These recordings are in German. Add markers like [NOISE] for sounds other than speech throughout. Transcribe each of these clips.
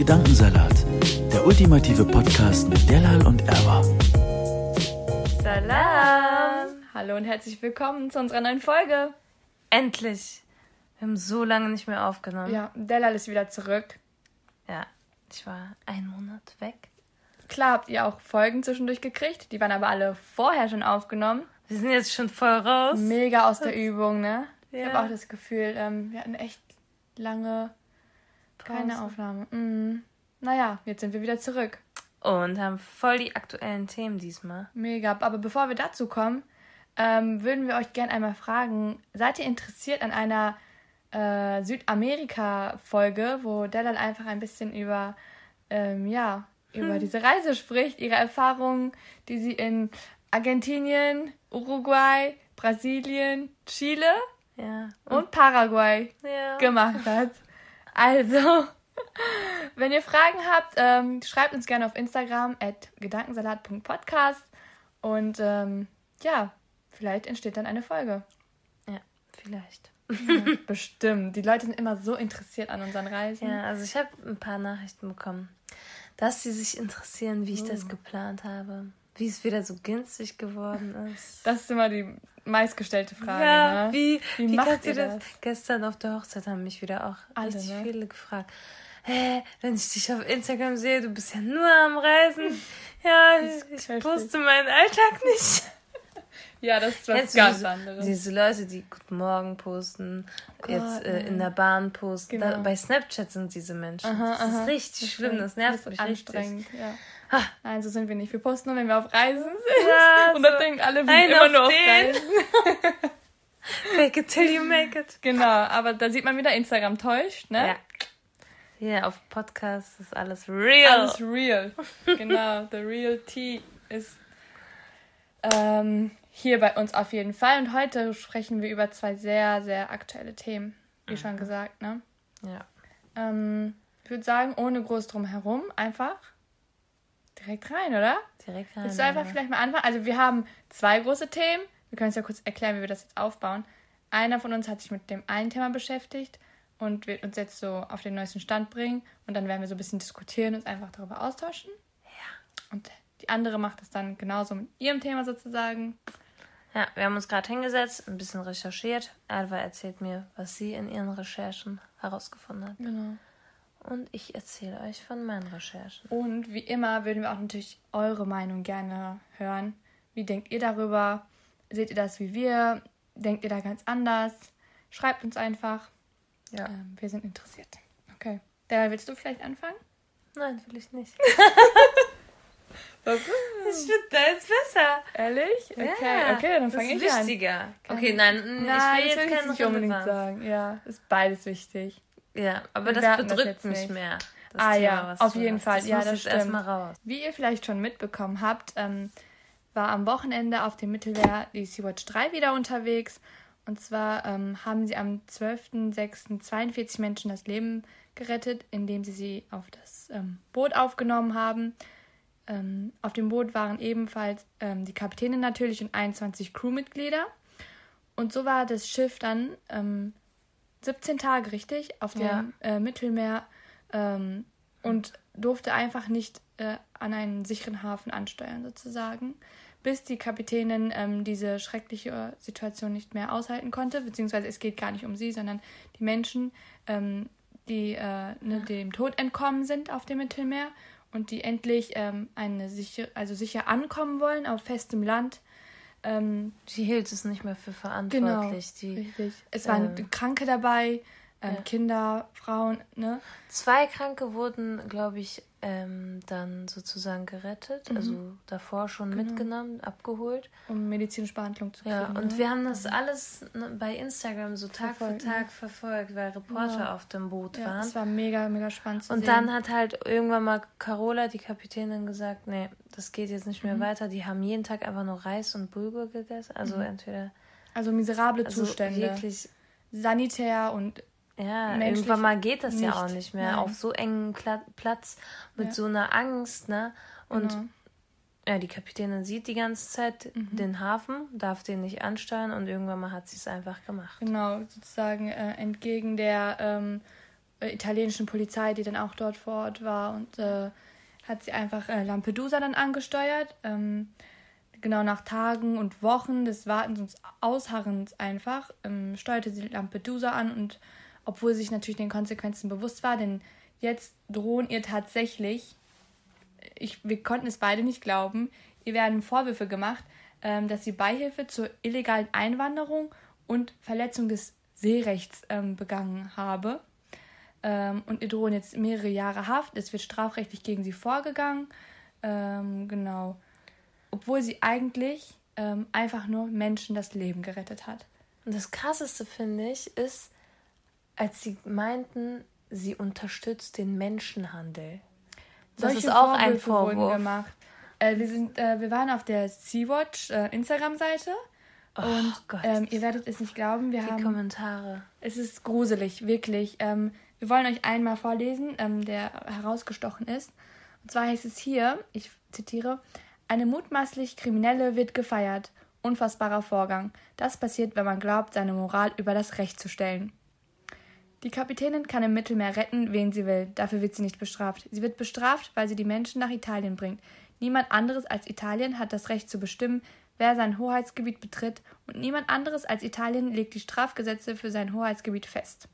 Gedankensalat, der ultimative Podcast mit Delal und Erwa. Salam! Hallo und herzlich willkommen zu unserer neuen Folge. Endlich! Wir haben so lange nicht mehr aufgenommen. Ja, Delal ist wieder zurück. Ja, ich war einen Monat weg. Klar habt ihr auch Folgen zwischendurch gekriegt, die waren aber alle vorher schon aufgenommen. Wir sind jetzt schon voll raus. Mega aus der Übung, ne? Ja. Ich habe auch das Gefühl, ähm, wir hatten echt lange keine Pause. Aufnahme. Mhm. Naja, jetzt sind wir wieder zurück. Und haben voll die aktuellen Themen diesmal. Mega. Aber bevor wir dazu kommen, ähm, würden wir euch gerne einmal fragen, seid ihr interessiert an einer äh, Südamerika-Folge, wo Delal einfach ein bisschen über, ähm, ja, über diese Reise spricht, ihre Erfahrungen, die sie in Argentinien, Uruguay, Brasilien, Chile Ja. und Paraguay Ja. gemacht hat. Also, [LAUGHS] wenn ihr Fragen habt, ähm, schreibt uns gerne auf Instagram at gedankensalat.podcast und ähm, ja, vielleicht entsteht dann eine Folge. ja, vielleicht. [LAUGHS] Bestimmt. Die Leute sind immer so interessiert an unseren Reisen. Ja, also ich habe ein paar Nachrichten bekommen, dass sie sich interessieren, wie ich das geplant habe. Wie es wieder so günstig geworden ist. Das ist immer die meistgestellte Frage. ja, ne? wie, Wie wie, macht ihr das? das? Gestern auf der Hochzeit haben mich wieder auch Alle, richtig ne? viele gefragt. Hä, wenn ich dich auf Instagram sehe, du bist ja nur am Reisen. Ja, ich, ich poste meinen Alltag nicht. [LAUGHS] Ja, das ist was Kennst ganz diese, anderes. Diese Leute, die Guten Morgen posten, jetzt Gott, äh, in der Bahn posten. Genau. Da, bei Snapchat sind diese Menschen. Aha, das aha. ist richtig schlimm, das nervt ist mich richtig. anstrengend. Ja. Ha. Nein, so sind wir nicht. Wir posten nur, wenn wir auf Reisen sind. Ja, Und dann so denken alle, wir sind immer auf nur auf. Reisen. [LAUGHS] Fake it till you make it. Genau, aber da sieht man wieder, Instagram täuscht, ne? Ja. Hier auf Podcast ist alles real. Alles real. genau, the real tea ist ähm, hier bei uns auf jeden Fall. Und heute sprechen wir über zwei sehr, sehr aktuelle Themen, wie schon gesagt, ne? ja. Ähm, ich würde sagen, ohne groß drum herum, einfach direkt rein, oder? Direkt rein. Willst du einfach oder? vielleicht mal anfangen? Also wir haben zwei große Themen. Wir können es ja kurz erklären, wie wir das jetzt aufbauen. Einer von uns hat sich mit dem einen Thema beschäftigt und wird uns jetzt so auf den neuesten Stand bringen. Und dann werden wir so ein bisschen diskutieren und uns einfach darüber austauschen. Ja. Und die andere macht es dann genauso mit ihrem Thema sozusagen. Ja, wir haben uns gerade hingesetzt, ein bisschen recherchiert. Alva erzählt mir, was sie in ihren Recherchen herausgefunden hat. Genau. Und ich erzähle euch von meinen Recherchen. Und wie immer würden wir auch natürlich eure Meinung gerne hören. Wie denkt ihr darüber? Seht ihr das wie wir? Denkt ihr da ganz anders? Schreibt uns einfach. Ja. Ähm, wir sind interessiert. Okay. Da willst du vielleicht anfangen? Nein, will ich nicht. [LAUGHS] Warum? Ich finde deins besser. Ehrlich? Okay, Ja, okay, dann fange ich an. wichtiger. Okay, nein, ich will Nein, jetzt das will ich keine nicht unbedingt sagen. Ja, ist beides wichtig. Ja, aber Wir das das bedrückt jetzt mich nicht. mehr. Das Ah Thema, ja, was auf jeden hast. Fall. Das Ja, das stimmt. raus. Wie ihr vielleicht schon mitbekommen habt, ähm, war am Wochenende auf dem Mittelmeer die Sea-Watch 3 wieder unterwegs. Und zwar ähm, haben sie am 12.06. 42 Menschen das Leben gerettet, indem sie sie auf das ähm, Boot aufgenommen haben. Ähm, auf dem Boot waren ebenfalls ähm, die Kapitänin natürlich und 21 Crewmitglieder. Und so war das Schiff dann ähm, 17 Tage, richtig, auf dem Ja. äh, Mittelmeer ähm, und durfte einfach nicht äh, an einen sicheren Hafen ansteuern, sozusagen, bis die Kapitänin ähm, diese schreckliche Situation nicht mehr aushalten konnte, beziehungsweise es geht gar nicht um sie, sondern die Menschen, ähm, die äh, ne, dem Tod entkommen sind auf dem Mittelmeer und die endlich ähm, eine sicher, also sicher ankommen wollen auf festem Land. Ähm, Die hielt es nicht mehr für genau, verantwortlich. Die richtig. Es waren ähm, Kranke dabei, ähm, ja. Kinder, Frauen, ne? Zwei Kranke wurden, glaube ich, ähm, dann sozusagen gerettet. Mhm. Also davor schon Genau. mitgenommen, abgeholt. um medizinische Behandlung zu kriegen. Ja, und ne? wir haben das alles ne, bei Instagram so Tag Verfolgt, für Tag verfolgt, weil Reporter Ja. auf dem Boot ja, waren. es war mega, mega spannend zu Und sehen. dann hat halt irgendwann mal Carola, die Kapitänin, gesagt, nee, das geht jetzt nicht mehr Mhm. weiter. Die haben jeden Tag einfach nur Reis und Bulgur gegessen. Also entweder also miserable also Zustände. wirklich, sanitär und ja, Menschlich irgendwann mal geht das ja nicht. auch nicht mehr Nein. auf so engen Pla Platz mit Ja. so einer Angst, ne? Und genau. ja, die Kapitänin sieht die ganze Zeit Mhm. den Hafen, darf den nicht ansteuern und irgendwann mal hat sie es einfach gemacht. Genau, sozusagen äh, entgegen der ähm, äh, italienischen Polizei, die dann auch dort vor Ort war und äh, hat sie einfach äh, Lampedusa dann angesteuert. Ähm, genau nach Tagen und Wochen des Wartens und Ausharrens einfach ähm, steuerte sie Lampedusa an und obwohl sie sich natürlich den Konsequenzen bewusst war, denn jetzt drohen ihr tatsächlich, ich, wir konnten es beide nicht glauben, ihr werden Vorwürfe gemacht, ähm, dass sie Beihilfe zur illegalen Einwanderung und Verletzung des Seerechts ähm, begangen habe. Ähm, und ihr drohen jetzt mehrere Jahre Haft. Es wird strafrechtlich gegen sie vorgegangen. Ähm, genau. Obwohl sie eigentlich ähm, einfach nur Menschen das Leben gerettet hat. Und das Krasseste finde ich ist, als sie meinten, sie unterstützt den Menschenhandel. Das Solche ist auch Vorwürfe ein Vorwurf. Gemacht. Äh, wir, sind, äh, wir waren auf der Sea-Watch äh, Instagram-Seite. Oh, und ähm, ihr werdet es nicht glauben, wir Die haben. Kommentare. Es ist gruselig, wirklich. Ähm, wir wollen euch einmal vorlesen, ähm, der herausgestochen ist. Und zwar heißt es hier, ich zitiere, eine mutmaßlich Kriminelle wird gefeiert. Unfassbarer Vorgang. Das passiert, wenn man glaubt, seine Moral über das Recht zu stellen. Die Kapitänin kann im Mittelmeer retten, wen sie will. Dafür wird sie nicht bestraft. Sie wird bestraft, weil sie die Menschen nach Italien bringt. Niemand anderes als Italien hat das Recht zu bestimmen, wer sein Hoheitsgebiet betritt, und niemand anderes als Italien legt die Strafgesetze für sein Hoheitsgebiet fest.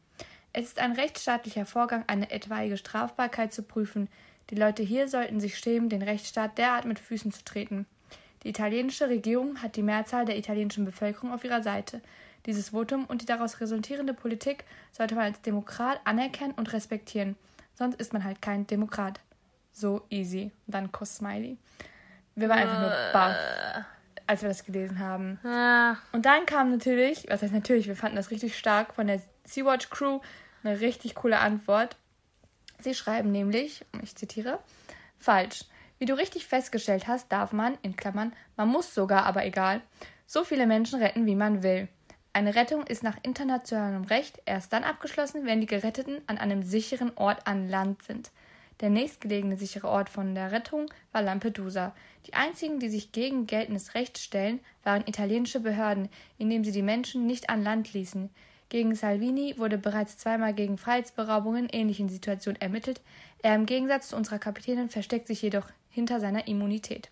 Es ist ein rechtsstaatlicher Vorgang, eine etwaige Strafbarkeit zu prüfen. Die Leute hier sollten sich schämen, den Rechtsstaat derart mit Füßen zu treten. Die italienische Regierung hat die Mehrzahl der italienischen Bevölkerung auf ihrer Seite. Dieses Votum und die daraus resultierende Politik sollte man als Demokrat anerkennen und respektieren. Sonst ist man halt kein Demokrat. So easy. Und dann Kuss-Smiley. Wir waren einfach nur baff, als wir das gelesen haben. Und dann kam natürlich, was heißt natürlich, wir fanden das richtig stark von der Sea-Watch Crew, eine richtig coole Antwort. Sie schreiben nämlich, ich zitiere, falsch. Wie du richtig festgestellt hast, darf man, in Klammern, man muss sogar, aber egal, so viele Menschen retten, wie man will. Eine Rettung ist nach internationalem Recht erst dann abgeschlossen, wenn die Geretteten an einem sicheren Ort an Land sind. Der nächstgelegene sichere Ort von der Rettung war Lampedusa. Die einzigen, die sich gegen geltendes Recht stellen, waren italienische Behörden, indem sie die Menschen nicht an Land ließen. Gegen Salvini wurde bereits zweimal gegen Freiheitsberaubungen in ähnlichen Situationen ermittelt. Er im Gegensatz zu unserer Kapitänin versteckt sich jedoch hinter seiner Immunität.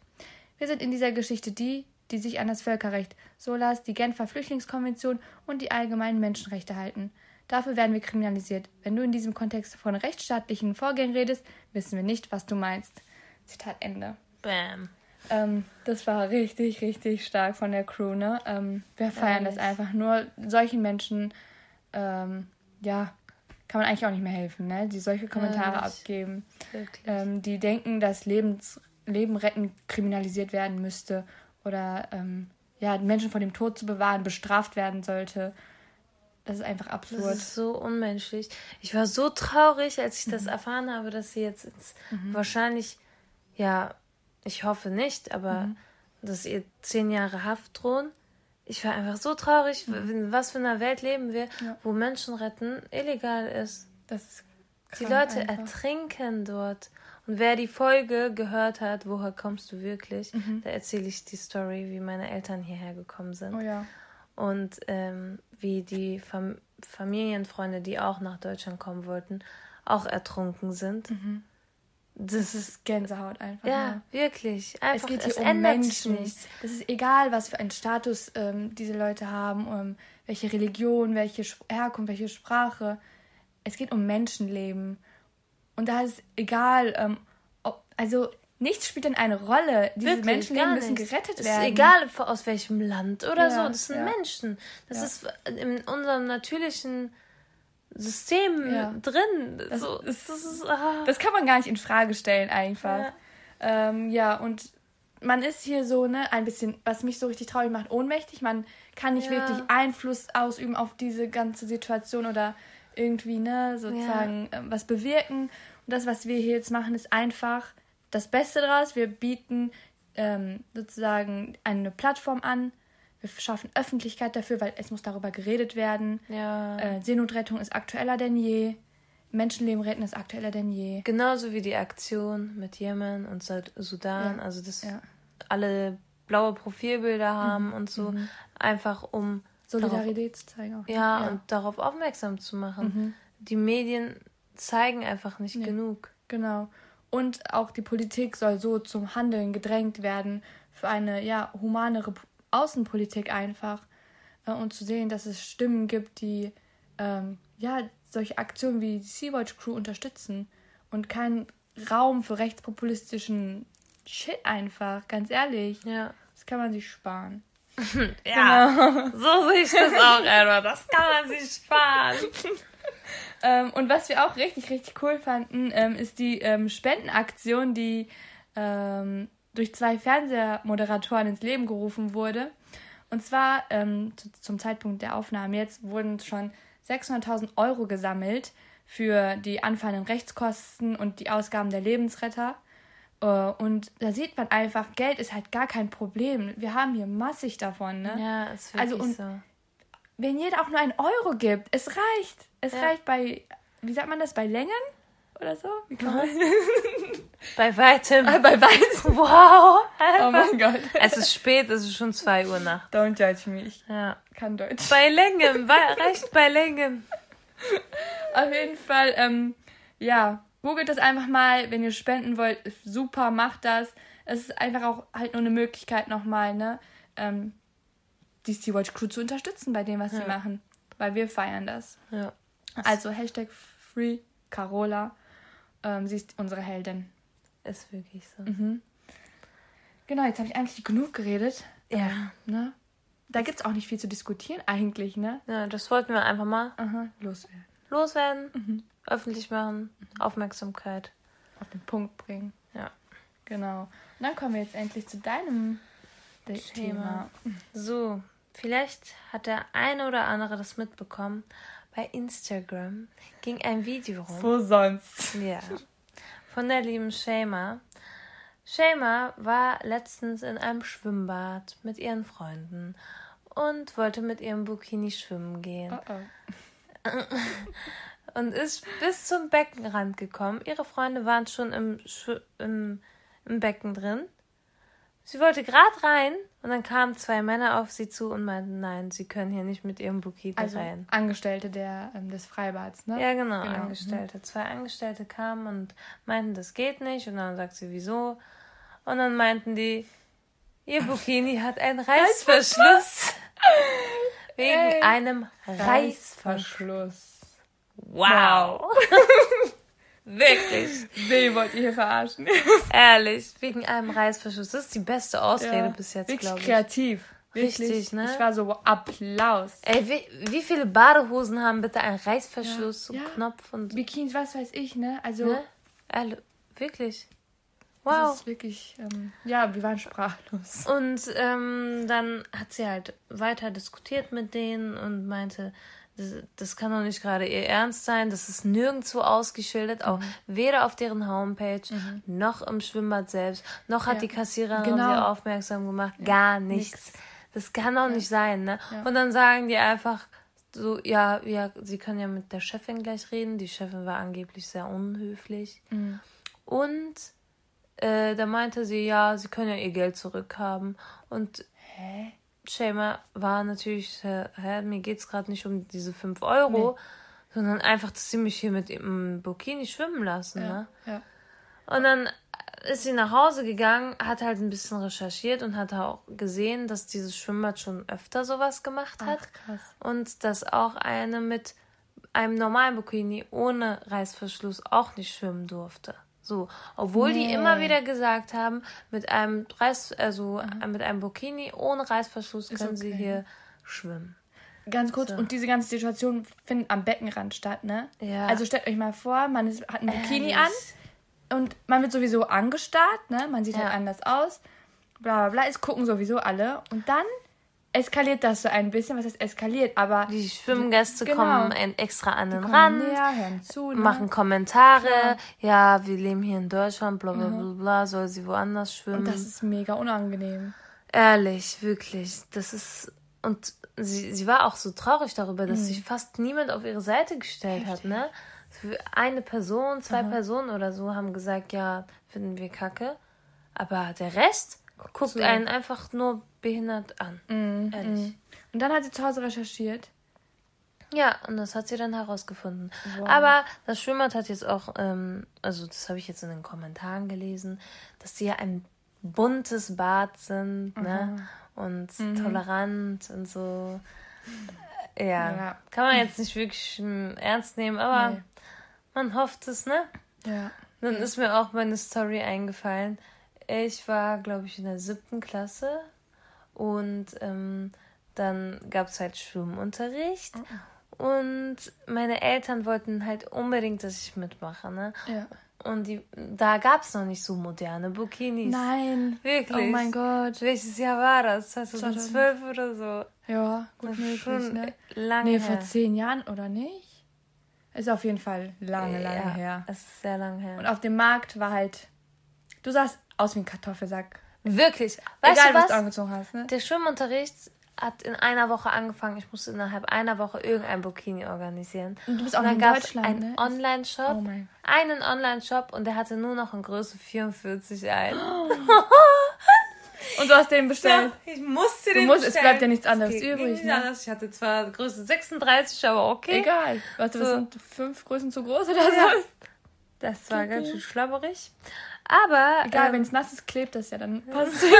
Wir sind in dieser Geschichte die, die sich an das Völkerrecht, SOLAS, die Genfer Flüchtlingskonvention und die allgemeinen Menschenrechte halten. Dafür werden wir kriminalisiert. Wenn du in diesem Kontext von rechtsstaatlichen Vorgängen redest, wissen wir nicht, was du meinst. Zitat Ende. Bam. Ähm, das war richtig, richtig stark von der Crew, ne? Ähm, wir feiern Ehrlich. das einfach nur. Solchen Menschen, ähm, ja, kann man eigentlich auch nicht mehr helfen, ne? Die solche Kommentare Ehrlich. abgeben. Ähm, die denken, dass Lebens, Leben retten kriminalisiert werden müsste oder ähm, ja, Menschen vor dem Tod zu bewahren bestraft werden sollte. Das ist einfach absurd. Das ist so unmenschlich. Ich war so traurig, als ich das mhm. erfahren habe, dass sie jetzt mhm. wahrscheinlich, ja, ich hoffe nicht, aber mhm. dass ihr zehn Jahre Haft drohen. Ich war einfach so traurig, mhm. in was für einer Welt leben wir, ja. wo Menschen retten illegal ist. Das ist die Leute einfach. ertrinken dort. Und wer die Folge gehört hat, woher kommst du wirklich, mhm. da erzähle ich die Story, wie meine Eltern hierher gekommen sind. Oh ja. Und ähm, wie die Fam Familienfreunde, die auch nach Deutschland kommen wollten, auch ertrunken sind. Mhm. Das, das, ist Gänsehaut einfach. Ja, ja. wirklich. Einfach, es geht hier um Menschen. Nichts. Es ist egal, was für einen Status ähm, diese Leute haben, um welche Religion, welche Herkunft, welche Sprache. Es geht um Menschenleben. Und da ist egal, ähm, ob, also nichts spielt denn eine Rolle. Diese Wirklich, Menschenleben müssen gerettet werden. Es ist egal aus welchem Land oder ja, so. Das sind ja. Menschen. Das ja. ist in unserem natürlichen System drin. Das, so, ist, das, ist, ah. das, kann man gar nicht in Frage stellen einfach. Ja, ähm, ja und man ist hier so, ne, ein bisschen, was mich so richtig traurig macht, ohnmächtig. Man kann nicht wirklich Einfluss ausüben auf diese ganze Situation oder irgendwie, ne, sozusagen ja. Ähm, was bewirken. Und das, was wir hier jetzt machen, ist einfach das Beste daraus. Wir bieten ähm, sozusagen eine Plattform an. Wir schaffen Öffentlichkeit dafür, weil es muss darüber geredet werden. Ja. Äh, Seenotrettung ist aktueller denn je. Menschenleben retten ist aktueller denn je. Genauso wie die Aktion mit Jemen und Sudan. Ja. Also, dass alle blaue Profilbilder haben mhm. und so. Mhm. Einfach um Solidarität zu zeigen. Auch. Ja, ja, und darauf aufmerksam zu machen. Mhm. Die Medien zeigen einfach nicht Nee. genug. Genau. Und auch die Politik soll so zum Handeln gedrängt werden für eine ja humanere Außenpolitik einfach äh, und zu sehen, dass es Stimmen gibt, die ähm, ja solche Aktionen wie die Sea-Watch Crew unterstützen und keinen Raum für rechtspopulistischen Shit einfach, ganz ehrlich. Ja. Das kann man sich sparen. [LAUGHS] Ja, so sehe ich das auch, Edward. Das kann man sich sparen. [LAUGHS] Ähm, und was wir auch richtig, richtig cool fanden, ähm, ist die ähm, Spendenaktion, die ähm, durch zwei Fernsehmoderatoren ins Leben gerufen wurde. Und zwar ähm, zu, zum Zeitpunkt der Aufnahme jetzt wurden schon 600.000 Euro gesammelt für die anfallenden Rechtskosten und die Ausgaben der Lebensretter. Äh, und da sieht man einfach, Geld ist halt gar kein Problem. Wir haben hier massig davon. Ne? Ja, ist wirklich Also und- so. wenn jeder auch nur einen Euro gibt, es reicht. Es Ja. reicht bei, wie sagt man das, bei Längen oder so? Wie kann man [LAUGHS] Bei weitem. Ah, bei Weißen. [LAUGHS] Wow. Oh mein [LAUGHS] Gott. Es ist spät, es ist schon 2 Uhr Nacht. Don't judge me, ich Ja. kann Deutsch. Bei Längen, reicht bei Längen. Auf jeden Fall, ähm, ja, googelt das einfach mal, wenn ihr spenden wollt, super, macht das. Es ist einfach auch halt nur eine Möglichkeit nochmal, ne, ähm, die Sea-Watch Crew zu unterstützen bei dem, was sie Ja. machen. Weil wir feiern das. Ja. Also Hashtag Free Carola. Ähm, sie ist unsere Heldin. Ist wirklich so. Mhm. Genau, jetzt habe ich eigentlich genug geredet. Ja. Ähm, ne? Da gibt es auch nicht viel zu diskutieren eigentlich, ne? Ja, das wollten wir einfach mal Aha, loswerden. loswerden, öffentlich machen, Aufmerksamkeit. Auf den Punkt bringen. Ja. Genau. Und dann kommen wir jetzt endlich zu deinem De- Thema. Thema. So, vielleicht hat der eine oder andere das mitbekommen. Bei Instagram ging ein Video rum. Wo sonst? Ja. Von der lieben Shema. Shema war letztens in einem Schwimmbad mit ihren Freunden und wollte mit ihrem Bikini schwimmen gehen. Oh oh. [LAUGHS] und ist bis zum Beckenrand gekommen. Ihre Freunde waren schon im, im, im Becken drin. Sie wollte gerade rein und dann kamen zwei Männer auf sie zu und meinten, nein, sie können hier nicht mit ihrem Bikini Also rein. Angestellte der, ähm, des Freibads, ne? Ja, genau, Genau, Angestellte. Zwei Angestellte kamen und meinten, das geht nicht. Und dann sagt sie, wieso? Und dann meinten die, ihr Bikini hat einen [LAUGHS] Reißverschluss. [LAUGHS] Wegen Ey. einem Reißverschluss. Reißverschluss. Wow. [LAUGHS] Wirklich. Wen wollt ihr hier verarschen? [LAUGHS] Ehrlich, wegen einem Reißverschluss. Das ist die beste Ausrede Ja, bis jetzt, glaube ich. kreativ. Wirklich. Richtig, ne? Ich war so, Applaus. Ey, wie, wie viele Badehosen haben bitte einen Reißverschluss, Ja. Knopf und. Bikinis, was weiß ich, ne? Also, Ne? Ehrlich, wirklich. das Wow. ist wirklich, ähm, ja, wir waren sprachlos. Und ähm, dann hat sie halt weiter diskutiert mit denen und meinte, das, das kann doch nicht gerade ihr Ernst sein. Das ist nirgendwo ausgeschildert, auch Mhm. weder auf deren Homepage noch im Schwimmbad selbst, noch hat Ja. die Kassiererin Genau. sie aufmerksam gemacht. Gar nichts. nix. Das kann doch nicht sein, ne? Ja. Und dann sagen die einfach so, ja, ja, sie können ja mit der Chefin gleich reden. Die Chefin war angeblich sehr unhöflich. Mhm. Und äh, da meinte sie, ja, sie können ja ihr Geld zurückhaben. Und Hä? Shema war natürlich, äh, hä, mir geht's gerade nicht um diese 5 Euro, sondern einfach, dass sie mich hier mit im Bikini schwimmen lassen. Ne? Ja, ja. Und dann ist sie nach Hause gegangen, hat halt ein bisschen recherchiert und hat auch gesehen, dass dieses Schwimmbad schon öfter sowas gemacht hat. Ach, krass. Und dass auch eine mit einem normalen Bikini ohne Reißverschluss auch nicht schwimmen durfte. So, obwohl die Nee. immer wieder gesagt haben, mit einem Reiß, also mit einem Bikini ohne Reißverschluss können sie okay. hier schwimmen. Ganz kurz, So. und diese ganze Situation findet am Beckenrand statt, ne? Ja. Also stellt euch mal vor, man ist, hat ein Bikini Ehrlich. an und man wird sowieso angestarrt, ne? Man sieht Ja. halt anders aus, bla bla bla, es gucken sowieso alle und dann eskaliert das so ein bisschen, was heißt eskaliert, aber Die Schwimmgäste Genau. kommen ein, extra an den Rand, näher, hören zu, ne? machen Kommentare. Ja, wir leben hier in Deutschland, bla bla bla, bla soll sie woanders schwimmen. und das ist mega unangenehm. Ehrlich, wirklich. Das ist. Und sie, sie war auch so traurig darüber, Mhm. dass sich fast niemand auf ihre Seite gestellt hat, ne? Für eine Person, zwei Personen oder so haben gesagt, ja, finden wir kacke. Aber der Rest guckt zu. einen einfach nur behindert an. Mhm. Ehrlich. Und dann hat sie zu Hause recherchiert Ja, und das hat sie dann herausgefunden. Wow. Aber das Schwimmbad hat jetzt auch, ähm, also das habe ich jetzt in den Kommentaren gelesen, dass sie ja ein buntes Bad sind, ne? Und mhm. tolerant und so. Ja. ja. kann man jetzt nicht wirklich ernst nehmen, aber nee. man hofft es, ne? Ja. Dann ist mir auch meine Story eingefallen. Ich war, glaube ich, in der siebten Klasse und ähm, dann gab es halt Schwimmunterricht. Oh. Und meine Eltern wollten halt unbedingt, dass ich mitmache, ne? Ja. Und die, da gab es noch nicht so moderne Bikinis. Nein. Wirklich. Oh mein Gott. Welches Jahr war das? 2012 oder so? Ja, gut möglich, schon ne? Lange nee, her. vor zehn Jahren, oder nicht? Ist auf jeden Fall lange, lange ja, her. Es ist sehr lange her. Und auf dem Markt war halt. Du sahst aus wie ein Kartoffelsack. Wirklich. Weißt Egal, du was? was du angezogen hast, ne? Der Schwimmunterricht hat in einer Woche angefangen. Ich musste innerhalb einer Woche irgendein Bikini organisieren. Und du bist auch und dann in Deutschland, einen ne? Online-Shop. Oh einen Online-Shop und der hatte nur noch in Größe 44 ein. Oh. [LAUGHS] und du hast den bestellt? Ja, ich musste du den musst, bestellen. Es bleibt ja nichts anderes übrig. Ne? anders. Ich hatte zwar Größe 36, aber okay. Egal. Warte, so. was sind fünf Größen zu groß oder so? Ja. Das war ganz schön schlabberig. Aber. Egal, ähm, wenn es nass ist, klebt das ja dann. Passt. [LAUGHS]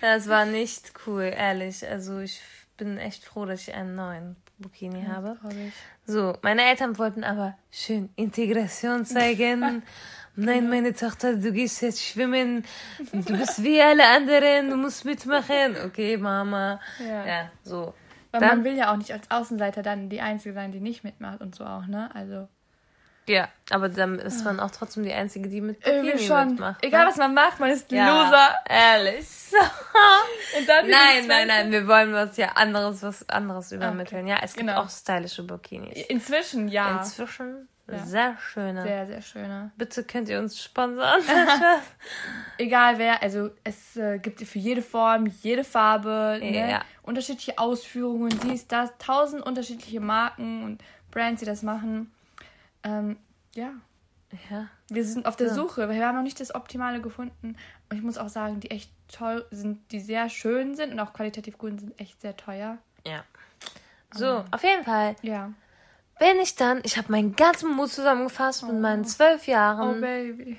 Das war nicht cool, ehrlich. Also ich bin echt froh, dass ich einen neuen Bikini ja, habe. So, meine Eltern wollten aber schön Integration zeigen. [LAUGHS] Nein, meine Tochter, du gehst jetzt schwimmen. Du bist wie alle anderen, du musst mitmachen. Okay, Mama. Ja, ja so. Weil dann, man will ja auch nicht als Außenseiter dann die Einzige sein, die nicht mitmacht und so auch, ne? Also. Ja, aber dann ist man auch trotzdem die Einzige, die mit Bikini schon. mitmacht. Egal, ne? was man macht, man ist ja, Loser. Ehrlich. [LAUGHS] Und dann nein, nein, nein, wir wollen was ja anderes, was anderes übermitteln. Okay. Ja, es gibt genau. auch stylische Bikinis. Inzwischen, ja. Inzwischen ja. sehr schöne. Sehr, sehr schöne. Bitte könnt ihr uns sponsern. [LAUGHS] Egal wer, also es äh, gibt für jede Form, jede Farbe, ja. ne? unterschiedliche Ausführungen, dies, das, tausend unterschiedliche Marken und Brands, die das machen. Ähm, ja. Ja. Wir sind auf der ja. Suche. Wir haben noch nicht das Optimale gefunden. Und ich muss auch sagen, die echt toll sind, die sehr schön sind und auch qualitativ gut sind, echt sehr teuer. Ja. So, um, auf jeden Fall. Ja. Bin ich dann, ich habe meinen ganzen Mut zusammengefasst oh. mit meinen oh. zwölf Jahren. Oh, Baby.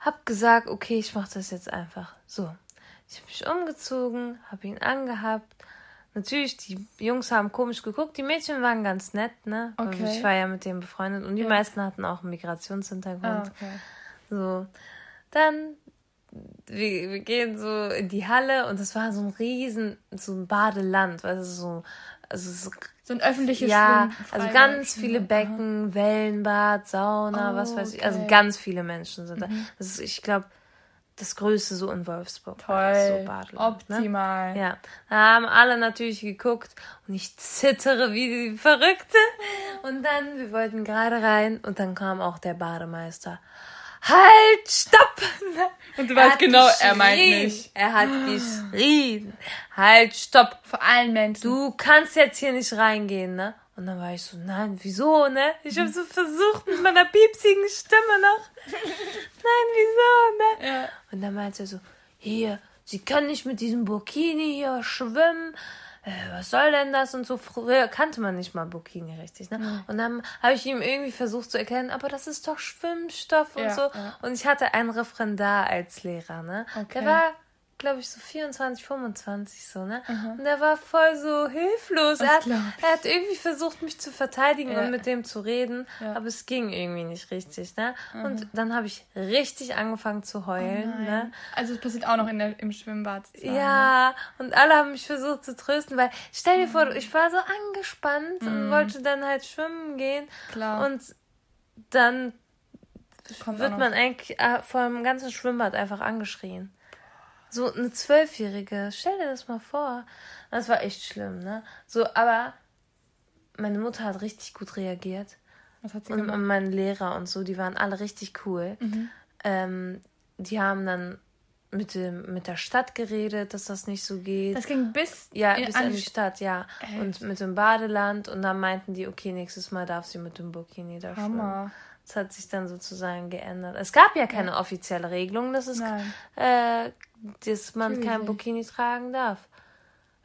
Hab gesagt, okay, ich mache das jetzt einfach. So. Ich habe mich umgezogen, habe ihn angehabt Natürlich, die Jungs haben komisch geguckt, die Mädchen waren ganz nett, ne? Okay. Ich war ja mit denen befreundet und die ja. meisten hatten auch einen Migrationshintergrund. Ah, okay. So, dann, wir, wir gehen so in die Halle und das war so ein riesen, so ein Badeland, weißt du, so, also so, so ein öffentliches Ja, also ganz viele Becken, Aha. Wellenbad, Sauna, oh, was weiß ich, also ganz viele Menschen sind da. Mhm. Das ist, ich glaube, das Größte so in Wolfsburg. Toll. So ne? Optimal. Ne? Ja. Da haben alle natürlich geguckt und ich zittere wie die Verrückte. Und dann, wir wollten gerade rein und dann kam auch der Bademeister. Halt, stopp! Und du weißt genau, er meint nicht. Er hat geschrien. Halt, stopp! Vor allen Menschen. Du kannst jetzt hier nicht reingehen, ne? Und dann war ich so, nein, wieso, ne? Ich habe so versucht mit meiner piepsigen Stimme noch. nein, wieso, ne? Ja. Und dann meinte er so, hier, sie können nicht mit diesem Burkini hier schwimmen. Äh, was soll denn das? Und so früher kannte man nicht mal Burkini richtig, ne? Mhm. Und dann habe ich ihm irgendwie versucht zu erklären, aber das ist doch Schwimmstoff und ja, so. Ja. Und ich hatte einen Referendar als Lehrer, ne? Okay. Der war glaube ich, so 24, 25 so, ne? Mhm. Und er war voll so hilflos. Er hat, er hat, irgendwie versucht, mich zu verteidigen ja. und mit dem zu reden, ja. aber es ging irgendwie nicht richtig, ne? Mhm. Und dann habe ich richtig angefangen zu heulen, oh ne? Also es passiert auch noch in der, im Schwimmbad. Sozusagen. Ja, und alle haben mich versucht zu trösten, weil stell dir mhm. vor, ich war so angespannt und mhm. wollte dann halt schwimmen gehen. Klar. Und dann wird man eigentlich äh, vor dem ganzen Schwimmbad einfach angeschrien. So eine Zwölfjährige, stell dir das mal vor. Das war echt schlimm, ne? So, aber meine Mutter hat richtig gut reagiert. Was hat sie und, gemacht? Und mein Lehrer und so, die waren alle richtig cool. Mhm. Ähm, die haben dann mit, dem, mit der Stadt geredet, dass das nicht so geht. Das ging bis ja in, bis an die Stadt, ja. Echt? Und mit dem Badeland und dann meinten die, okay, nächstes Mal darf sie mit dem Burkini da Hammer. Das hat sich dann sozusagen geändert. Es gab ja keine ja. offizielle Regelung, dass, es, äh, dass man kein Bikini tragen darf.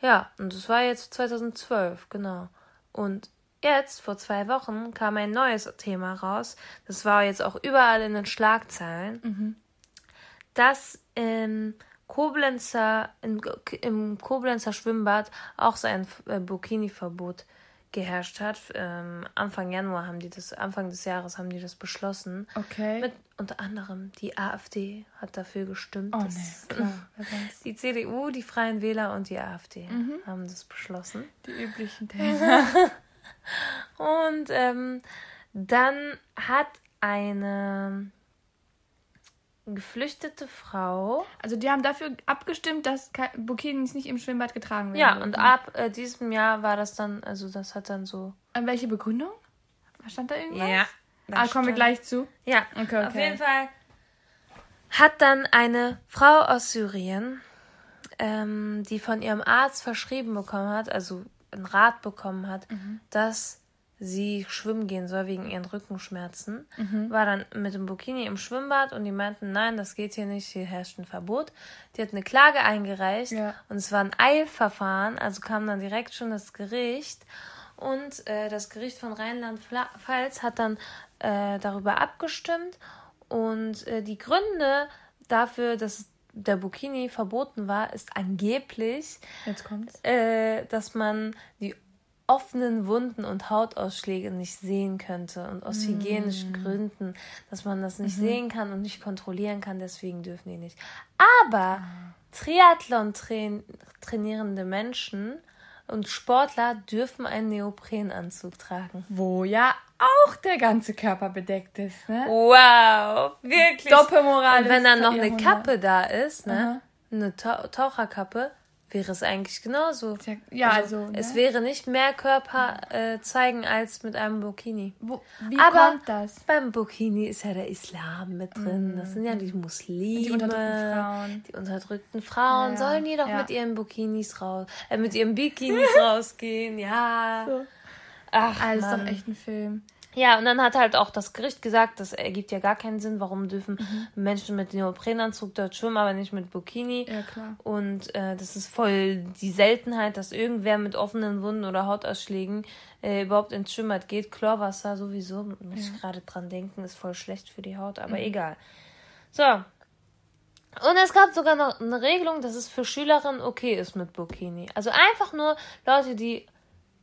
Ja, und das war jetzt 2012, genau. Und jetzt, vor zwei Wochen, kam ein neues Thema raus. Das war jetzt auch überall in den Schlagzeilen. Mhm. Dass im Koblenzer, in, im Koblenzer Schwimmbad auch so ein äh, Burkini-Verbot geherrscht hat. Ähm, Anfang Januar haben die das, Anfang des Jahres haben die das beschlossen. Okay. Mit unter anderem die AfD hat dafür gestimmt. oh dass- nee, klar. [LAUGHS] Die CDU, die Freien Wähler und die AfD Mhm. haben das beschlossen. Die üblichen [LAUGHS] Themen. Und ähm, dann hat eine geflüchtete Frau. Also die haben dafür abgestimmt, dass Burkinis nicht im Schwimmbad getragen werden. Ja, dürfen. und ab äh, diesem Jahr war das dann, also das hat dann so. Äh, Welche Begründung? Stand da irgendwas? Ja, Ah, kommen wir gleich zu. Ja, Okay, auf okay. jeden Fall hat dann eine Frau aus Syrien, ähm, die von ihrem Arzt verschrieben bekommen hat, also einen Rat bekommen hat, dass sie schwimmen gehen soll wegen ihren Rückenschmerzen, war dann mit dem Burkini im Schwimmbad und die meinten, nein, das geht hier nicht, hier herrscht ein Verbot. Die hat eine Klage eingereicht Ja. und es war ein Eilverfahren, also kam dann direkt schon das Gericht und äh, das Gericht von Rheinland-Pfalz hat dann äh, darüber abgestimmt und äh, die Gründe dafür, dass der Burkini verboten war, ist angeblich, Jetzt kommt's. äh, dass man die offenen Wunden und Hautausschläge nicht sehen könnte und aus hygienischen Gründen, dass man das nicht sehen kann und nicht kontrollieren kann, deswegen dürfen die nicht. Aber Triathlon train trainierende Menschen und Sportler dürfen einen Neoprenanzug tragen. Wo ja auch der ganze Körper bedeckt ist, ne? Wow, wirklich. Doppelmoral. Und wenn dann noch eine. Kappe da ist, ne, eine Tau Taucherkappe, wäre es eigentlich genauso. Ja, ja, also. ne? Es wäre nicht mehr Körper äh, zeigen als mit einem Burkini. Wo, wie Aber kommt das? beim Burkini ist ja der Islam mit drin. Das sind ja die Muslime. Die unterdrückten Frauen. Die unterdrückten Frauen Ja, sollen die doch ja. mit ihren Burkinis raus, äh, mit ihren Bikinis [LAUGHS] rausgehen. Ja. Ach, Also, ist Mann. doch echt ein Film. Ja, und dann hat halt auch das Gericht gesagt, das ergibt ja gar keinen Sinn. Warum dürfen Mhm. Menschen mit Neoprenanzug dort schwimmen, aber nicht mit Burkini? Ja, klar. Und äh, das ist voll die Seltenheit, dass irgendwer mit offenen Wunden oder Hautausschlägen äh, überhaupt ins Schwimmbad geht. Chlorwasser sowieso, muss ich gerade dran denken, ist voll schlecht für die Haut, Mhm. aber egal. So. Und es gab sogar noch eine Regelung, dass es für Schülerinnen okay ist mit Burkini. Also einfach nur Leute, die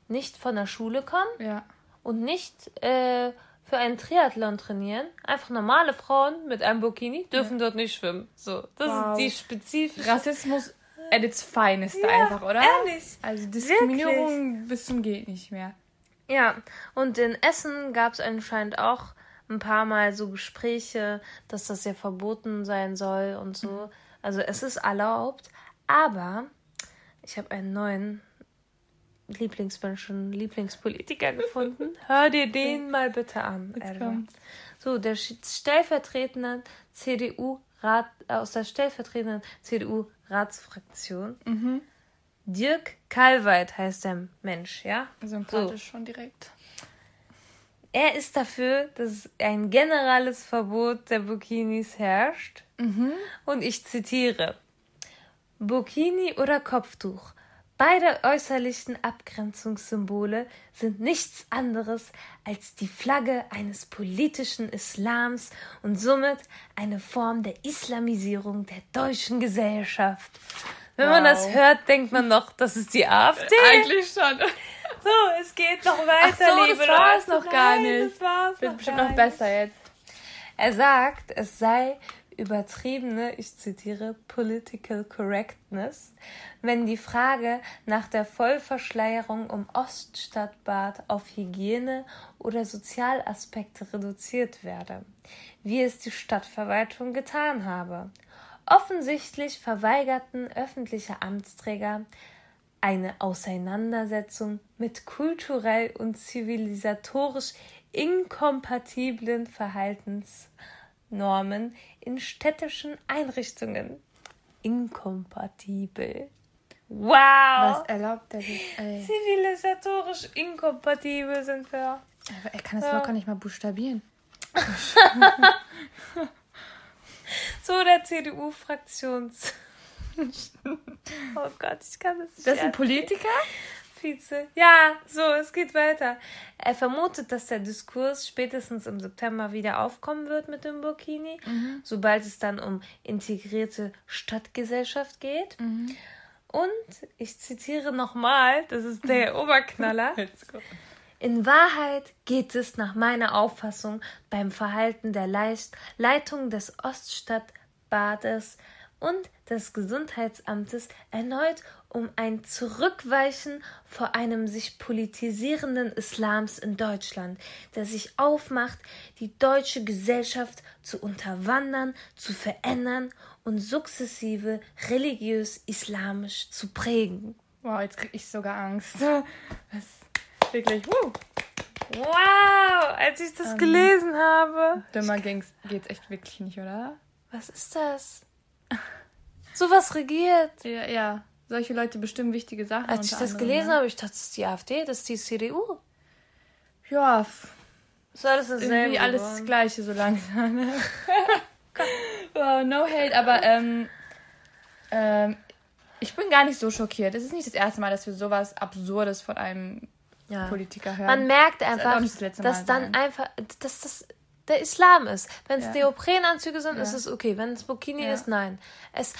nicht von der Schule kommen Ja. Und nicht äh, für einen Triathlon trainieren. Einfach normale Frauen mit einem Burkini dürfen dort nicht schwimmen. So, das Wow. ist die spezifische. Rassismus at its finest einfach, oder? Ehrlich. Also Diskriminierung bis zum geht nicht mehr. Ja, und in Essen gab es anscheinend auch ein paar Mal so Gespräche, dass das ja verboten sein soll und so. Also es ist erlaubt, aber ich habe einen neuen Lieblingsmenschen, Lieblingspolitiker [LAUGHS] gefunden. Hör dir den mal bitte an. So, der stellvertretende CDU-Rat, aus der stellvertretenden CDU-Ratsfraktion. Dirk Kalweit heißt der Mensch, ja? Sympathisch schon direkt. Er ist dafür, dass ein generelles Verbot der Burkinis herrscht. Und ich zitiere: Burkini oder Kopftuch. Beide äußerlichen Abgrenzungssymbole sind nichts anderes als die Flagge eines politischen Islams und somit eine Form der Islamisierung der deutschen Gesellschaft. Wenn man das Wow. hört, denkt man noch, das ist die AfD. Eigentlich schon. [LAUGHS] So, es geht noch weiter, Ach so, das liebe war's Leute. noch gar Nein, nicht. Das war's Wird noch bestimmt noch besser jetzt. Er sagt, es sei übertriebene, ich zitiere, Political Correctness, wenn die Frage nach der Vollverschleierung um Oststadtbad auf Hygiene oder Sozialaspekte reduziert werde, wie es die Stadtverwaltung getan habe. Offensichtlich verweigerten öffentliche Amtsträger eine Auseinandersetzung mit kulturell und zivilisatorisch inkompatiblen Verhaltensnormen in städtischen Einrichtungen. Inkompatibel. Wow! Was erlaubt er sich? Ey. Zivilisatorisch inkompatibel sind wir. Aber er kann das Ja. locker nicht mal buchstabieren. [LAUGHS] So der CDU-Fraktions. [LAUGHS] Oh Gott, ich kann das nicht. Das ist ein. Politiker? Vize. Ja, so, es geht weiter. Er vermutet, dass der Diskurs spätestens im September wieder aufkommen wird mit dem Burkini, sobald es dann um integrierte Stadtgesellschaft geht. Und ich zitiere nochmal, das ist der [LAUGHS] Oberknaller. In Wahrheit geht es nach meiner Auffassung beim Verhalten der Leitung des Oststadtbades und des Gesundheitsamtes erneut um ein Zurückweichen vor einem sich politisierenden Islams in Deutschland, der sich aufmacht, die deutsche Gesellschaft zu unterwandern, zu verändern und sukzessive religiös-islamisch zu prägen. Wow, jetzt krieg ich sogar Angst. [LAUGHS] Was? Wirklich, wuh. Wow, als ich das gelesen habe. Dümmer ging's, geht's echt wirklich nicht, oder? Was ist das? Sowas regiert. Ja, ja. Solche Leute bestimmen wichtige Sachen. Als ich das anderem, gelesen ne? habe, ich dachte, das ist die AfD, das ist die CDU. Ja, ist alles dasselbe. irgendwie alles das. Gleiche so langsam. Ne? [LAUGHS] oh, no hate, aber ähm, ähm, ich bin gar nicht so schockiert. Es ist nicht das erste Mal, dass wir sowas Absurdes von einem Ja. Politiker hören. Man merkt wird einfach, das dass dann einfach, dass das der Islam ist. Wenn es Ja. Neoprenanzüge sind, Ja. ist es okay. Wenn es Burkini Ja. ist, nein. Es,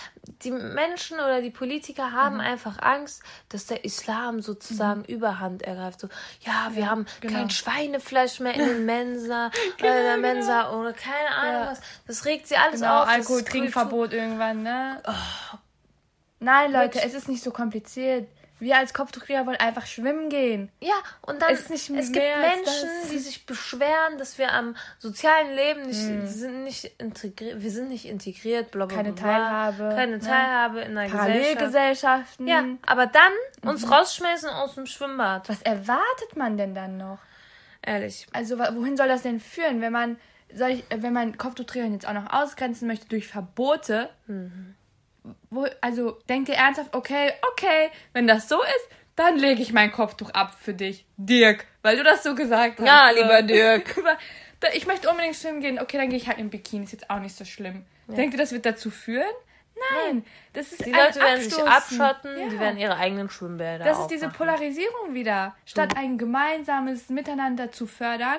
die Menschen oder die Politiker haben Mhm. einfach Angst, dass der Islam sozusagen Überhand ergreift. So, ja, wir haben genau. kein Schweinefleisch mehr in den [LAUGHS] Mensa, äh, in der Mensa oder keine Ahnung was. Das regt sie alles Genau, auf. das Alkohol, ist Trinkverbot irgendwann, ne? Nein, Leute, es ist nicht so kompliziert. Wir als Kopftuchkrieger wollen einfach schwimmen gehen. Ja, und dann ist nicht es gibt Menschen, die sich beschweren, dass wir am sozialen Leben nicht sind nicht integriert, wir sind nicht integriert, bla, bla, Keine bla. Teilhabe, keine ne? Teilhabe in der Gesellschaft. Parallelgesellschaften. Ja, aber dann Mhm. uns rausschmeißen aus dem Schwimmbad. Was erwartet man denn dann noch? Ehrlich. Also wohin soll das denn führen, wenn man soll ich, äh, wenn man Kopftuchträgern jetzt auch noch ausgrenzen möchte durch Verbote? Wo, also denkt ihr ernsthaft, okay, okay, wenn das so ist, dann lege ich mein Kopftuch ab für dich, Dirk, weil du das so gesagt hast. Ja, lieber Dirk. [LAUGHS] Ich möchte unbedingt schwimmen gehen, okay, dann gehe ich halt im Bikini, ist jetzt auch nicht so schlimm. Denkt ihr, das wird dazu führen? Nein, das ist Die ein Leute werden sich Abstoßen. abschotten, Ja. die werden ihre eigenen Schwimmbäder Das ist diese. Polarisierung wieder. Statt ein gemeinsames Miteinander zu fördern,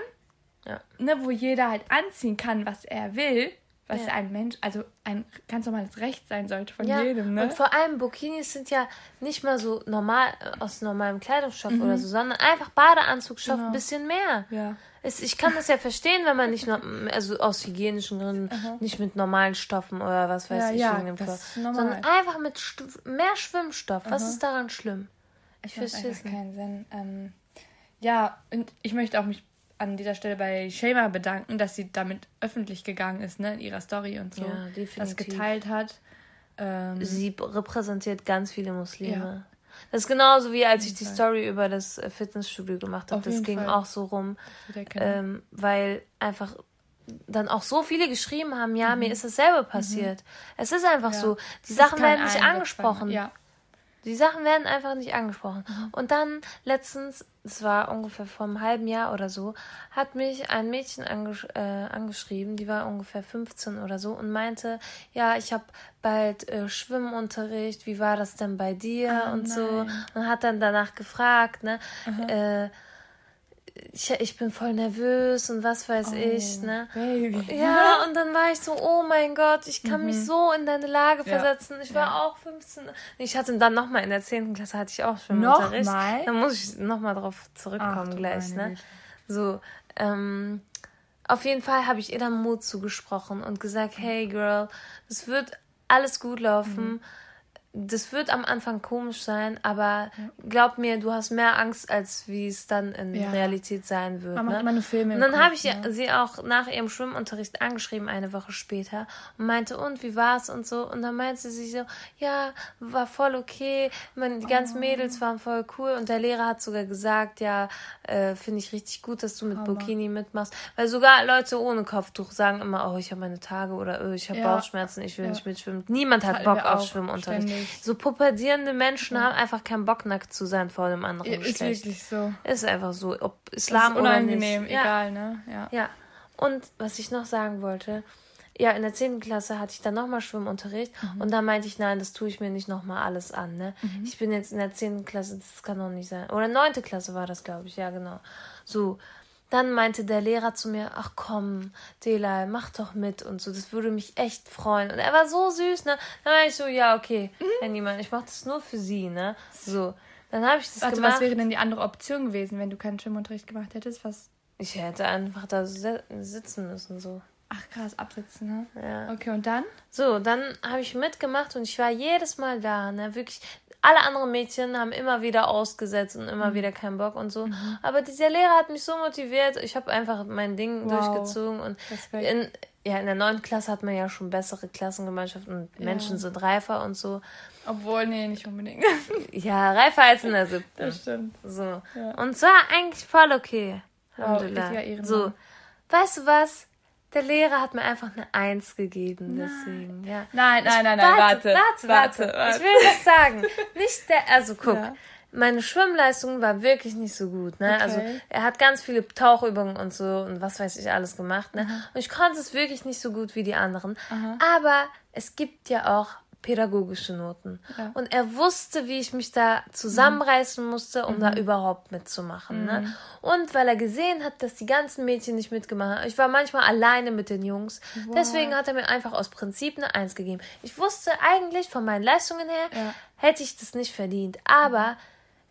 Ja. ne, wo jeder halt anziehen kann, was er will, was Ja. ein Mensch, also ein ganz normales Recht sein sollte von Ja, jedem, ne? und vor allem Burkinis sind ja nicht mal so normal äh, aus normalem Kleidungsstoff oder so, sondern einfach Badeanzugstoff Mhm. Genau. ein bisschen mehr. ja. Es, ich kann das ja verstehen, wenn man nicht, noch, also aus hygienischen Gründen, nicht mit normalen Stoffen oder was weiß ich, ja, sondern einfach mit Stu mehr Schwimmstoff. Was ist daran schlimm? Ich macht verstehe es keinen Sinn. Ähm, ja, und ich möchte auch mich an dieser Stelle bei Shema bedanken, dass sie damit öffentlich gegangen ist, ne, in ihrer Story und so. Ja, definitiv. Das geteilt hat. Ähm, Sie repräsentiert ganz viele Muslime. Das ist genauso wie als ich die Story über das äh, Fitnessstudio gemacht habe. Das ging Fall. auch so rum, ähm, weil einfach dann auch so viele geschrieben haben, ja, mir ist dasselbe passiert. Es ist einfach Mhm. Ja. so. Die Es Sachen werden nicht angesprochen. Ja. Die Sachen werden einfach nicht angesprochen. Mhm. Und dann letztens, das war ungefähr vor einem halben Jahr oder so, hat mich ein Mädchen angesch äh, angeschrieben, die war ungefähr 15 oder so und meinte, ja, ich habe bald äh, Schwimmunterricht, wie war das denn bei dir Ah, und so. nein. Und hat dann danach gefragt, ne, äh, ich, ich bin voll nervös und was weiß ich, ne. Oh, Baby. Ja, und dann war ich so, oh mein Gott, ich kann mich so in deine Lage Mhm. Ja. versetzen. Ich war Ja. auch 15. Ich hatte dann nochmal in der 10. Klasse hatte ich auch Schwimmunterricht. Nochmal? Da muss ich nochmal drauf Ach, zurückkommen du gleich, ne? Güte. So, ähm, auf jeden Fall habe ich ihr dann Mut zugesprochen und gesagt, hey Girl, es wird alles gut laufen. Mhm. Das wird am Anfang komisch sein, aber glaub mir, du hast mehr Angst, als wie es dann in Ja. Realität sein wird. Man macht ne? immer nur Filme Und dann habe ich ne? sie auch nach ihrem Schwimmunterricht angeschrieben, eine Woche später, und meinte, und wie war's und so. Und dann meinte sie so, ja, war voll okay. Man, die ganzen Oh. Mädels waren voll cool. Und der Lehrer hat sogar gesagt, ja, äh, finde ich richtig gut, dass du mit Burkini mitmachst. Weil sogar Leute ohne Kopftuch sagen immer, oh, ich habe meine Tage oder oh, ich habe Ja. Bauchschmerzen, ich will Ja. nicht mitschwimmen. Niemand hat Bock auf Schwimmunterricht. ständig. So pubertierende Menschen haben einfach keinen Bock, nackt zu sein vor dem anderen Ist Geschlecht. wirklich so. Ist einfach so, ob Islam ist oder unangenehm, nicht. Ja. egal, ne? Ja. Ja, und was ich noch sagen wollte, ja, in der 10. Klasse hatte ich dann nochmal Schwimmunterricht Mhm. und da meinte ich, nein, das tue ich mir nicht nochmal alles an, ne? Mhm. Ich bin jetzt in der 10. Klasse, das kann doch nicht sein. Oder 9. Klasse war das, glaube ich, ja, genau. So. Dann meinte der Lehrer zu mir, ach komm, Delay, mach doch mit und so, das würde mich echt freuen. Und er war so süß, ne? Dann war ich so, ja, okay, Mhm. Herr Niemann, ich mach das nur für Sie, ne? So. Dann habe ich das Warte, gemacht. was wäre denn die andere Option gewesen, wenn du keinen Schwimmunterricht gemacht hättest? Was? Ich hätte einfach da si- sitzen müssen, so. Ach krass, absitzen, ne? Ja. Okay, und dann? So, dann habe ich mitgemacht und ich war jedes Mal da, ne, wirklich. Alle anderen Mädchen haben immer wieder ausgesetzt und Mhm. immer wieder keinen Bock und so. Aber dieser Lehrer hat mich so motiviert. Ich habe einfach mein Ding Wow. durchgezogen und in, ja, in der neunten Klasse hat man ja schon bessere Klassengemeinschaften und Menschen sind reifer und so. Obwohl, nee, nicht unbedingt. [LAUGHS] Ja, reifer als in der siebten. Das stimmt. So. Ja. Und es war eigentlich voll okay. Wow, so. Weißt du was? Der Lehrer hat mir einfach eine Eins gegeben, deswegen, ja. Nein, nein, nein, nein, warte. warte, warte, Ich will was sagen. [LAUGHS] Nicht der, also guck, Ja. meine Schwimmleistung war wirklich nicht so gut, ne? Okay. Also er hat ganz viele Tauchübungen und so und was weiß ich alles gemacht, ne? Und ich konnte es wirklich nicht so gut wie die anderen. Aber es gibt ja auch pädagogische Noten. Ja. Und er wusste, wie ich mich da zusammenreißen musste, um da überhaupt mitzumachen. Ne? Und weil er gesehen hat, dass die ganzen Mädchen nicht mitgemacht haben. Ich war manchmal alleine mit den Jungs. Deswegen hat er mir einfach aus Prinzip eine Eins gegeben. Ich wusste eigentlich von meinen Leistungen her, Ja. hätte ich das nicht verdient. Aber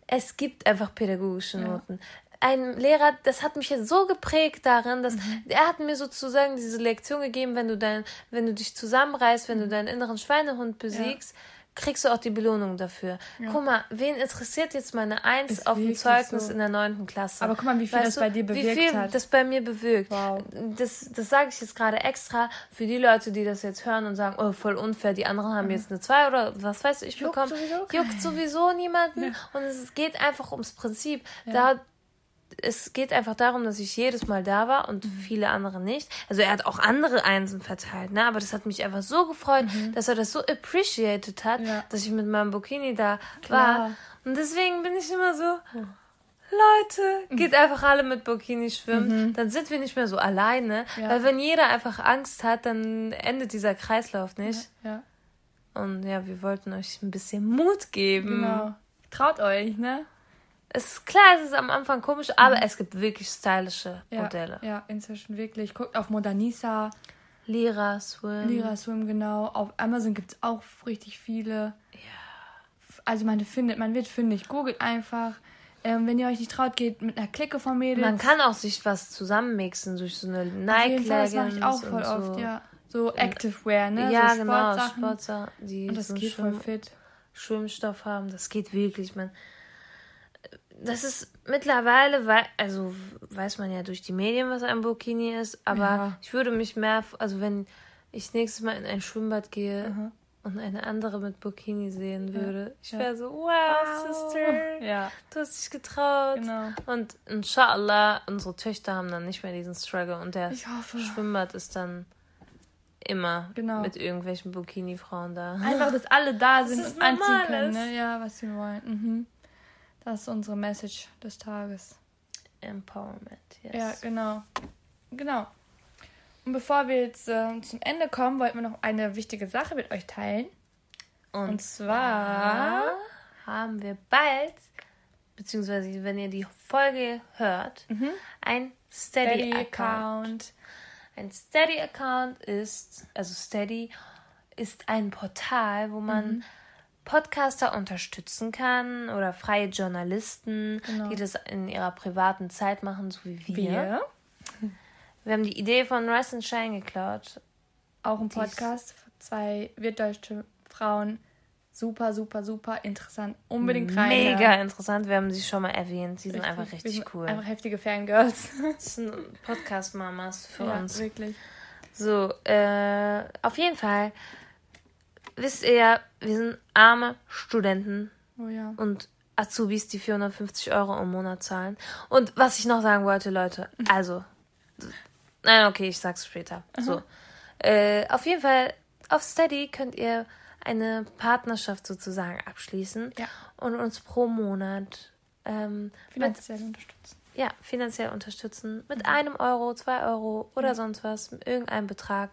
es gibt einfach pädagogische Noten. Ein Lehrer, das hat mich jetzt so geprägt darin, dass Mhm. er hat mir sozusagen diese Lektion gegeben, wenn du dein, wenn du dich zusammenreißt, Mhm. wenn du deinen inneren Schweinehund besiegst, kriegst du auch die Belohnung dafür. Guck mal, wen interessiert jetzt meine Eins Ist auf dem Zeugnis so. in der neunten Klasse? Aber guck mal, wie viel das bei dir Wie bewirkt viel hat. das bei mir bewirkt. Wow. Das, das sage ich jetzt gerade extra für die Leute, die das jetzt hören und sagen, oh, voll unfair, die anderen haben jetzt eine 2 oder was weiß ich Juckt bekommen. sowieso Juckt sowieso niemanden. Und es geht einfach ums Prinzip. Da, es geht einfach darum, dass ich jedes Mal da war und Mhm. viele andere nicht. Also er hat auch andere Einsen verteilt, ne? Aber das hat mich einfach so gefreut, dass er das so appreciated hat, Mhm. Ja. dass ich mit meinem Bikini da Klar. war. Und deswegen bin ich immer so, Leute, geht einfach alle mit Bikini schwimmen, dann sind wir nicht mehr so alleine. Mhm. Ja. Weil wenn jeder einfach Angst hat, dann endet dieser Kreislauf nicht. Ja, Und ja, wir wollten euch ein bisschen Mut geben. genau. Traut euch, ne? Es ist klar, es ist am Anfang komisch, aber es gibt wirklich stylische Mhm. Ja, Modelle. ja, inzwischen wirklich. Guckt auf Modernisa, Lira, Swim. Lira Swim, genau. Auf Amazon gibt es auch richtig viele. Also man findet, man wird fündig. Googelt einfach. Ähm, wenn ihr euch nicht traut, geht mit einer Clique von Mädels. Man kann auch sich was zusammenmixen durch so eine Nike Fall, das mache ich auch Leggings voll oft, so. ja. So Activewear, ne? Ja, so genau, Sportsachen. Sportsachen, die Und das so geht voll fit. Schwimmstoff haben. Das geht wirklich, man. Das ist mittlerweile, wei- also weiß man ja durch die Medien, was ein Bikini ist, aber Ja. ich würde mich mehr, also wenn ich nächstes Mal in ein Schwimmbad gehe Mhm. und eine andere mit Bikini sehen würde, ich Ja. wäre so, wow, Sister, Ja, du hast dich getraut. genau. Und inshallah, unsere Töchter haben dann nicht mehr diesen Struggle und der. Schwimmbad ist dann immer Genau. mit irgendwelchen Bikini-Frauen da. Einfach, dass alle da [LAUGHS] sind es und anziehen können, ist. ne? Ja, was sie wollen. Mhm. Das ist unsere Message des Tages. Empowerment, yes. Ja, genau. Genau. Und bevor wir jetzt äh, zum Ende kommen, wollten wir noch eine wichtige Sache mit euch teilen. Und, Und zwar haben wir bald, beziehungsweise wenn ihr die Folge hört, ein Steady-Account. Account. Ein Steady-Account ist, also Steady ist ein Portal, wo man Podcaster unterstützen kann oder freie Journalisten, Genau. die das in ihrer privaten Zeit machen, so wie wir. Wir. Wir haben die Idee von Rice and Shine geklaut. Auch ein Podcast. Zwei wirtdeutsche Frauen. Super, super, super interessant. Unbedingt rein. Mega interessant, wir haben sie schon mal erwähnt. Sie sind einfach richtig sind cool. Einfach heftige Fangirls. Das sind Podcast-Mamas für ja, uns. wirklich. So, äh, auf jeden Fall wisst ihr ja, wir sind arme Studenten Oh ja. und Azubis, die 450 Euro im Monat zahlen. Und was ich noch sagen wollte, Leute, [LAUGHS] also, nein, okay, ich sag's später. So, äh, auf jeden Fall, auf Steady könnt ihr eine Partnerschaft sozusagen abschließen Ja. und uns pro Monat ähm, Finanziell unterstützen. ja, finanziell unterstützen. Mit einem Euro, zwei Euro oder sonst was, mit irgendeinem Betrag.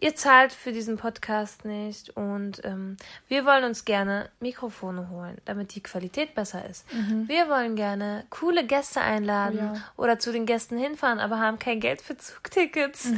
Ihr zahlt für diesen Podcast nicht und ähm, wir wollen uns gerne Mikrofone holen, damit die Qualität besser ist. Wir wollen gerne coole Gäste einladen ja. oder zu den Gästen hinfahren, aber haben kein Geld für Zugtickets.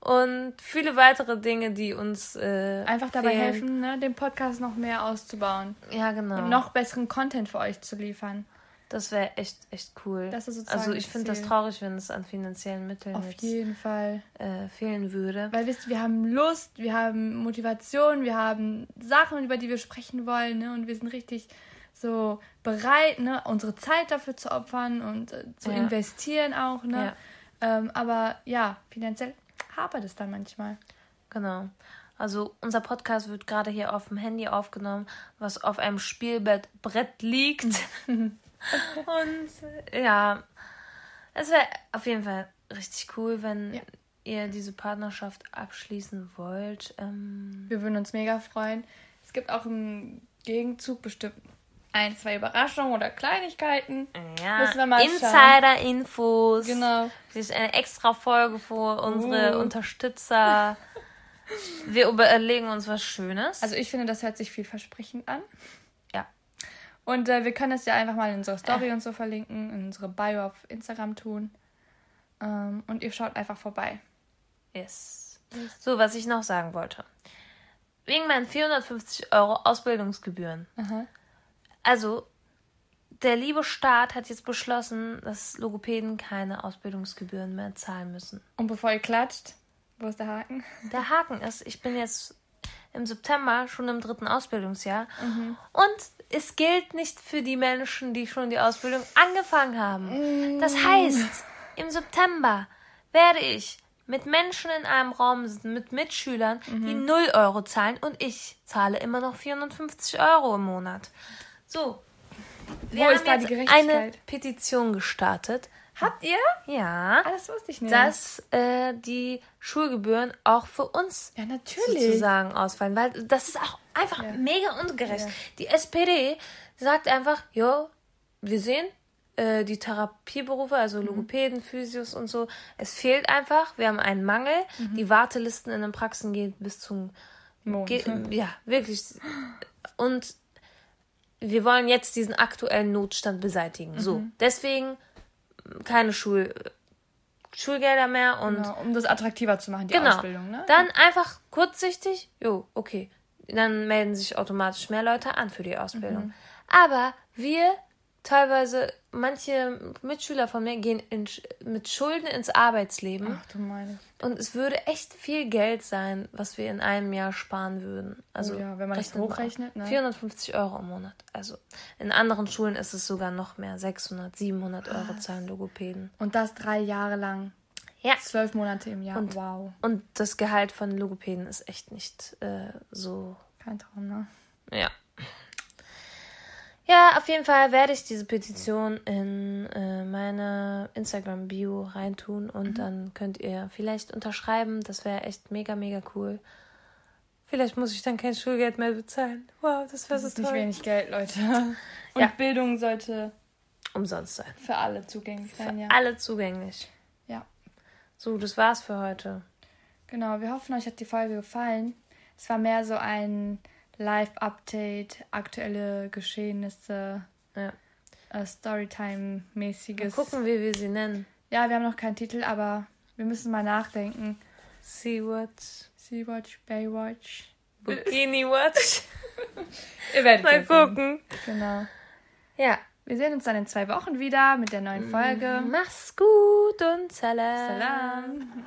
Und viele weitere Dinge, die uns äh, Einfach dabei fehlen. helfen, ne, den Podcast noch mehr auszubauen. Ja, genau. Und noch besseren Content für euch zu liefern. Das wäre echt, echt cool. Also ich finde das traurig, wenn es an finanziellen Mitteln Auf jeden Fall. äh, fehlen würde. Weil wisst ihr, wir haben Lust, wir haben Motivation, wir haben Sachen, über die wir sprechen wollen, ne? Und wir sind richtig so bereit, ne, unsere Zeit dafür zu opfern und äh, zu Ja. investieren auch, ne? Ähm, aber ja, finanziell hapert es dann manchmal. Genau. Also unser Podcast wird gerade hier auf dem Handy aufgenommen, was auf einem Spielbrett Brett liegt. [LAUGHS] [LAUGHS] Und ja, es wäre auf jeden Fall richtig cool, wenn Ja. ihr diese Partnerschaft abschließen wollt. Ähm, Wir würden uns mega freuen. Es gibt auch im Gegenzug bestimmt ein, zwei Überraschungen oder Kleinigkeiten. ja, Müssen wir mal. Insider-Infos. Genau. Vielleicht eine extra Folge für unsere Uh. Unterstützer. [LAUGHS] Wir überlegen uns was Schönes. Also ich finde, das hört sich vielversprechend an. Und äh, wir können das ja einfach mal in unserer Story und so verlinken, in unsere Bio auf Instagram tun. Ähm, und ihr schaut einfach vorbei. Yes. So, was ich noch sagen wollte. Wegen meinen 450 Euro Ausbildungsgebühren. Aha. Also, der liebe Staat hat jetzt beschlossen, dass Logopäden keine Ausbildungsgebühren mehr zahlen müssen. Und bevor ihr klatscht, wo ist der Haken? Der Haken ist, ich bin jetzt im September schon im dritten Ausbildungsjahr und es gilt nicht für die Menschen, die schon die Ausbildung angefangen haben. Das heißt, im September werde ich mit Menschen in einem Raum sitzen, mit Mitschülern, die 0 Euro zahlen und ich zahle immer noch 450 Euro im Monat. So. Wir Wo ist haben da jetzt eine Petition gestartet. Habt ihr? Ja Ah, das wusste ich nicht. dass äh, die Schulgebühren auch für uns ja, natürlich. sozusagen ausfallen, weil das ist auch einfach Ja. mega ungerecht. Ja. Die SPD sagt einfach, jo, wir sehen äh, die Therapieberufe, also Mhm. Logopäden, Physios und so, es fehlt einfach, wir haben einen Mangel, Mhm. die Wartelisten in den Praxen gehen bis zum Mond. Ge ja, wirklich. Und wir wollen jetzt diesen aktuellen Notstand beseitigen. So, Mhm. deswegen keine Schul Schulgelder mehr und Genau, um das attraktiver zu machen, die Genau. Ausbildung, ne? Dann einfach kurzsichtig, jo, okay. Dann melden sich automatisch mehr Leute an für die Ausbildung. Mhm. Aber wir, teilweise, manche Mitschüler von mir gehen in, mit Schulden ins Arbeitsleben. Ach du meine. Und es würde echt viel Geld sein, was wir in einem Jahr sparen würden. Also ja, wenn man das hochrechnet, ne? 450 Euro im Monat. Also in anderen Schulen ist es sogar noch mehr. 600, 700 Euro zahlen Logopäden. Und das drei Jahre lang. Ja. Zwölf Monate im Jahr. Und- wow. Und das Gehalt von Logopäden ist echt nicht äh, so Kein Traum, ne? Ja. Ja, auf jeden Fall werde ich diese Petition in äh, meine Instagram-Bio reintun und dann könnt ihr vielleicht unterschreiben. Das wäre echt mega, mega cool. Vielleicht muss ich dann kein Schulgeld mehr bezahlen. Wow, das wäre Das so ist nicht toll. wenig Geld, Leute. [LAUGHS] Und Ja. Bildung sollte Umsonst sein. für alle zugänglich Für sein, ja. alle zugänglich. Ja. So, das war's für heute. Genau, wir hoffen, euch hat die Folge gefallen. Es war mehr so ein Live-Update, aktuelle Geschehnisse, Ja. äh, Storytime-mäßiges. gucken, wie wir sie nennen. Ja, wir haben noch keinen Titel, aber wir müssen mal nachdenken. Sea-Watch. Sea-Watch, Baywatch. Bikini-Watch. [LAUGHS] Ihr werdet Mal gucken. Genau. Ja. Wir sehen uns dann in zwei Wochen wieder mit der neuen Folge. Mach's gut und salam. Salam.